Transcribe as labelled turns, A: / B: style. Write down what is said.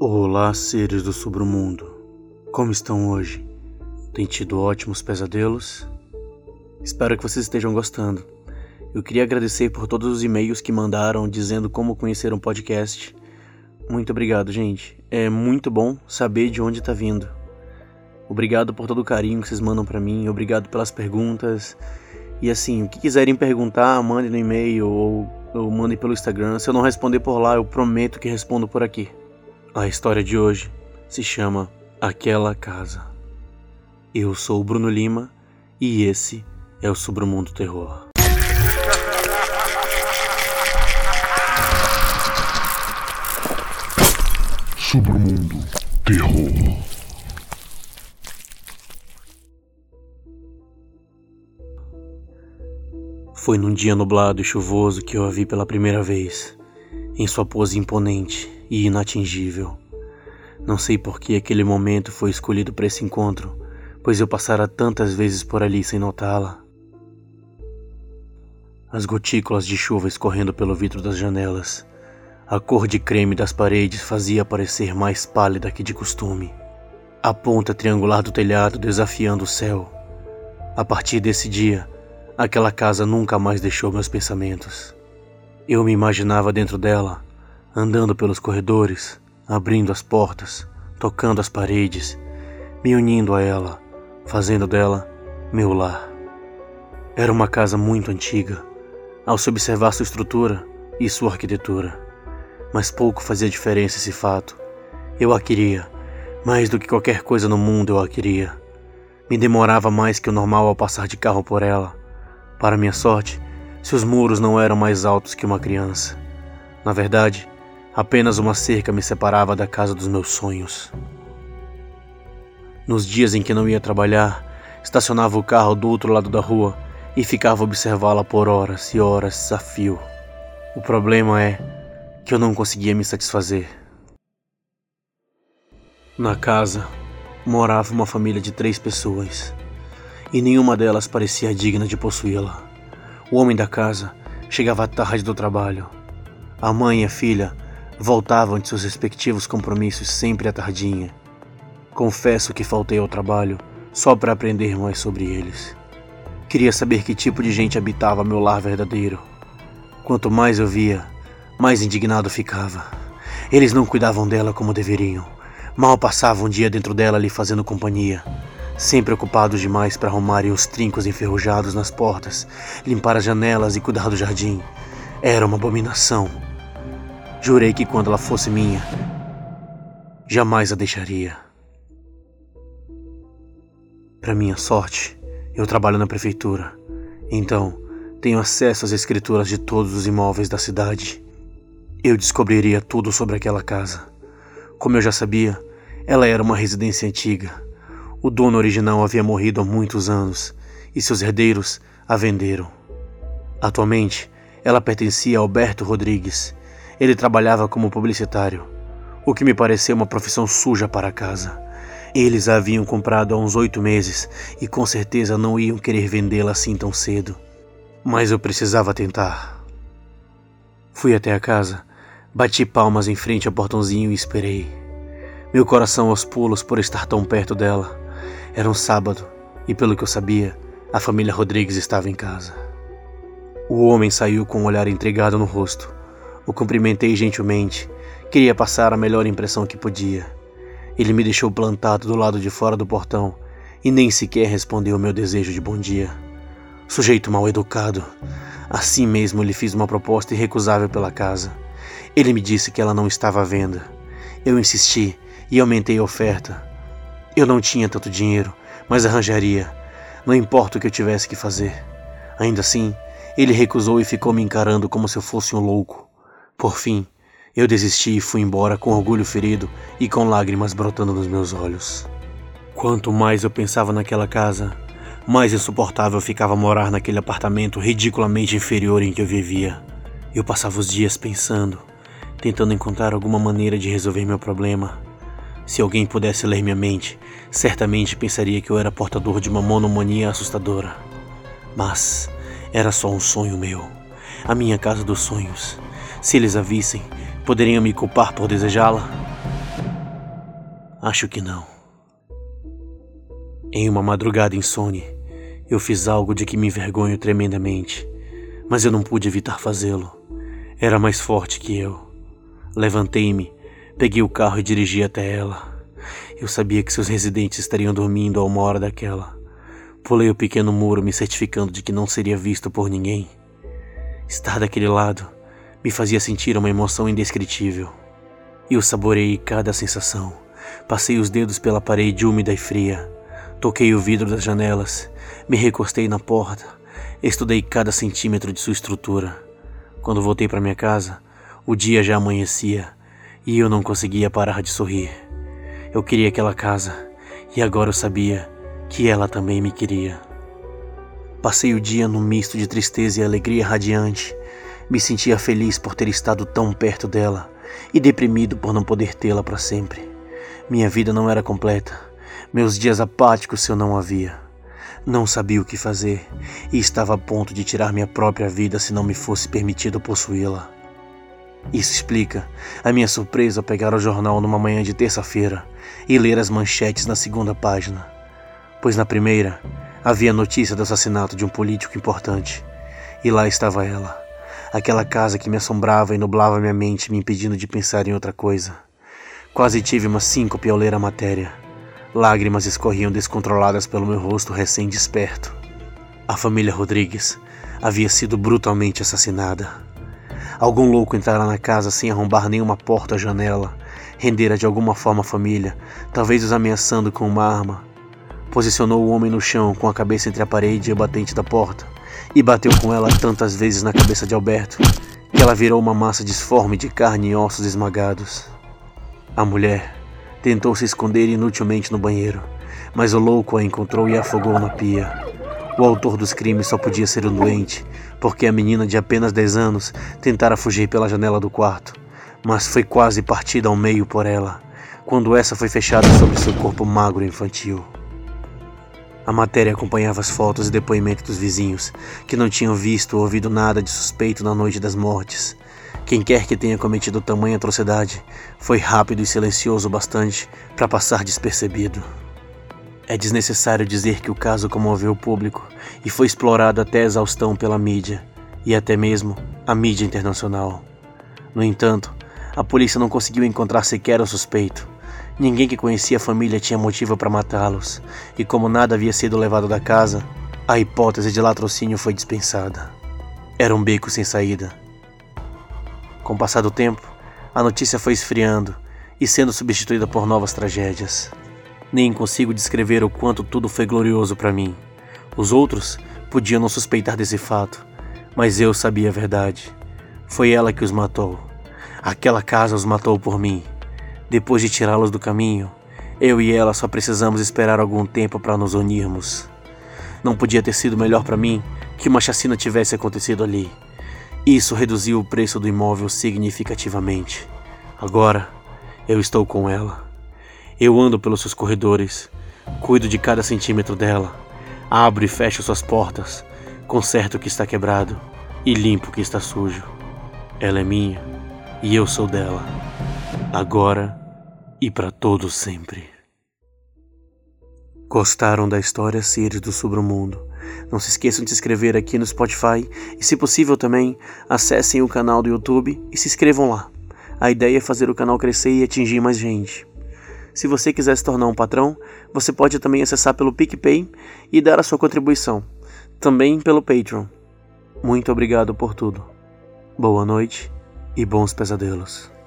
A: Olá, seres do submundo. Como estão hoje? Tem tido ótimos pesadelos? Espero que vocês estejam gostando. Eu queria agradecer por todos os e-mails que mandaram dizendo como conheceram o podcast. Muito obrigado, gente. É muito bom saber de onde está vindo. Obrigado por todo o carinho que vocês mandam para mim, obrigado pelas perguntas. E assim, o que quiserem perguntar, mandem no e-mail ou, ou mandem pelo Instagram. Se eu não responder por lá, eu prometo que respondo por aqui. A história de hoje se chama Aquela Casa. Eu sou o Bruno Lima e esse é o Submundo Terror.
B: Submundo Terror.
A: Foi num dia nublado e chuvoso que eu a vi pela primeira vez, em sua pose imponente e inatingível. Não sei por que aquele momento foi escolhido para esse encontro, pois eu passara tantas vezes por ali sem notá-la. As gotículas de chuva escorrendo pelo vidro das janelas, a cor de creme das paredes fazia parecer mais pálida que de costume. A ponta triangular do telhado desafiando o céu. A partir desse dia, aquela casa nunca mais deixou meus pensamentos. Eu me imaginava dentro dela, andando pelos corredores, abrindo as portas, tocando as paredes, me unindo a ela, fazendo dela meu lar. Era uma casa muito antiga, ao se observar sua estrutura e sua arquitetura. Mas pouco fazia diferença esse fato. Eu a queria, mais do que qualquer coisa no mundo eu a queria. Me demorava mais que o normal ao passar de carro por ela. Para minha sorte, seus muros não eram mais altos que uma criança. Na verdade, Apenas uma cerca me separava da casa dos meus sonhos. Nos dias em que não ia trabalhar, estacionava o carro do outro lado da rua e ficava observá-la por horas e horas a fio. O problema é que eu não conseguia me satisfazer. Na casa morava uma família de três pessoas e nenhuma delas parecia digna de possuí-la. O homem da casa chegava tarde do trabalho. A mãe e a filha voltavam de seus respectivos compromissos sempre à tardinha. Confesso que faltei ao trabalho só para aprender mais sobre eles. Queria saber que tipo de gente habitava meu lar verdadeiro. Quanto mais eu via, mais indignado ficava. Eles não cuidavam dela como deveriam. Mal passavam um dia dentro dela lhe fazendo companhia, sempre ocupados demais para arrumarem os trincos enferrujados nas portas, limpar as janelas e cuidar do jardim. Era uma abominação. Jurei que quando ela fosse minha, jamais a deixaria. Para minha sorte, eu trabalho na prefeitura, então tenho acesso às escrituras de todos os imóveis da cidade. Eu descobriria tudo sobre aquela casa. Como eu já sabia, ela era uma residência antiga. O dono original havia morrido há muitos anos e seus herdeiros a venderam. Atualmente, ela pertencia a Alberto Rodrigues ele trabalhava como publicitário, o que me pareceu uma profissão suja para casa. Eles a haviam comprado há uns oito meses e com certeza não iam querer vendê-la assim tão cedo. Mas eu precisava tentar. Fui até a casa, bati palmas em frente ao portãozinho e esperei. Meu coração aos pulos por estar tão perto dela. Era um sábado e, pelo que eu sabia, a família Rodrigues estava em casa. O homem saiu com um olhar entregado no rosto. O cumprimentei gentilmente. Queria passar a melhor impressão que podia. Ele me deixou plantado do lado de fora do portão e nem sequer respondeu ao meu desejo de bom dia. Sujeito mal educado. Assim mesmo lhe fiz uma proposta irrecusável pela casa. Ele me disse que ela não estava à venda. Eu insisti e aumentei a oferta. Eu não tinha tanto dinheiro, mas arranjaria. Não importa o que eu tivesse que fazer. Ainda assim, ele recusou e ficou me encarando como se eu fosse um louco. Por fim, eu desisti e fui embora com orgulho ferido e com lágrimas brotando nos meus olhos. Quanto mais eu pensava naquela casa, mais insuportável ficava morar naquele apartamento ridiculamente inferior em que eu vivia. Eu passava os dias pensando, tentando encontrar alguma maneira de resolver meu problema. Se alguém pudesse ler minha mente, certamente pensaria que eu era portador de uma monomania assustadora. Mas era só um sonho meu, a minha casa dos sonhos. Se eles a vissem, poderiam me culpar por desejá-la? Acho que não. Em uma madrugada insone, eu fiz algo de que me envergonho tremendamente, mas eu não pude evitar fazê-lo. Era mais forte que eu. Levantei-me, peguei o carro e dirigi até ela. Eu sabia que seus residentes estariam dormindo a uma hora daquela. Pulei o pequeno muro, me certificando de que não seria visto por ninguém. Estar daquele lado me fazia sentir uma emoção indescritível. Eu saboreei cada sensação. Passei os dedos pela parede úmida e fria Toquei o vidro das janelas, me recostei na porta, estudei cada centímetro de sua estrutura. Quando voltei para minha casa, o dia já amanhecia e eu não conseguia parar de sorrir. Eu queria aquela casa e agora eu sabia que ela também me queria. Passei o dia num misto de tristeza e alegria radiante. Me sentia feliz por ter estado tão perto dela e deprimido por não poder tê-la para sempre. Minha vida não era completa meus dias apáticos eu não havia. Não sabia o que fazer e estava a ponto de tirar minha própria vida se não me fosse permitido possuí-la. Isso explica a minha surpresa ao pegar o jornal numa manhã de terça-feira e ler as manchetes na segunda página, pois na primeira havia notícia do assassinato de um político importante e lá estava ela, aquela casa que me assombrava e nublava minha mente, me impedindo de pensar em outra coisa. Quase tive uma síncope ao ler a matéria. Lágrimas escorriam descontroladas pelo meu rosto recém-desperto. A família Rodrigues havia sido brutalmente assassinada. Algum louco entrara na casa sem arrombar nenhuma porta ou janela, rendera de alguma forma a família, talvez os ameaçando com uma arma. Posicionou o homem no chão com a cabeça entre a parede e o batente da porta e bateu com ela tantas vezes na cabeça de Alberto que ela virou uma massa disforme de carne e ossos esmagados. A mulher Tentou se esconder inutilmente no banheiro, mas o louco a encontrou e a afogou na pia. O autor dos crimes só podia ser um doente, porque a menina de apenas 10 anos tentara fugir pela janela do quarto, mas foi quase partida ao meio por ela, quando essa foi fechada sobre seu corpo magro infantil. A matéria acompanhava as fotos e depoimentos dos vizinhos, que não tinham visto ou ouvido nada de suspeito na noite das mortes, quem quer que tenha cometido tamanha atrocidade foi rápido e silencioso o bastante para passar despercebido. É desnecessário dizer que o caso comoveu o público e foi explorado até exaustão pela mídia e até mesmo a mídia internacional. No entanto, a polícia não conseguiu encontrar sequer o suspeito. Ninguém que conhecia a família tinha motivo para matá-los, e como nada havia sido levado da casa, a hipótese de latrocínio foi dispensada. Era um beco sem saída com o passar do tempo, a notícia foi esfriando e sendo substituída por novas tragédias. Nem consigo descrever o quanto tudo foi glorioso para mim. Os outros podiam não suspeitar desse fato, mas eu sabia a verdade. Foi ela que os matou. Aquela casa os matou por mim. Depois de tirá-los do caminho, eu e ela só precisamos esperar algum tempo para nos unirmos. Não podia ter sido melhor para mim que uma chacina tivesse acontecido ali. Isso reduziu o preço do imóvel significativamente. Agora, eu estou com ela. Eu ando pelos seus corredores, cuido de cada centímetro dela, abro e fecho suas portas, conserto o que está quebrado e limpo o que está sujo. Ela é minha e eu sou dela, agora e para todo sempre. Gostaram da história Seres do Submundo? Não se esqueçam de se inscrever aqui no Spotify e, se possível, também acessem o canal do YouTube e se inscrevam lá. A ideia é fazer o canal crescer e atingir mais gente. Se você quiser se tornar um patrão, você pode também acessar pelo PicPay e dar a sua contribuição, também pelo Patreon. Muito obrigado por tudo. Boa noite e bons pesadelos.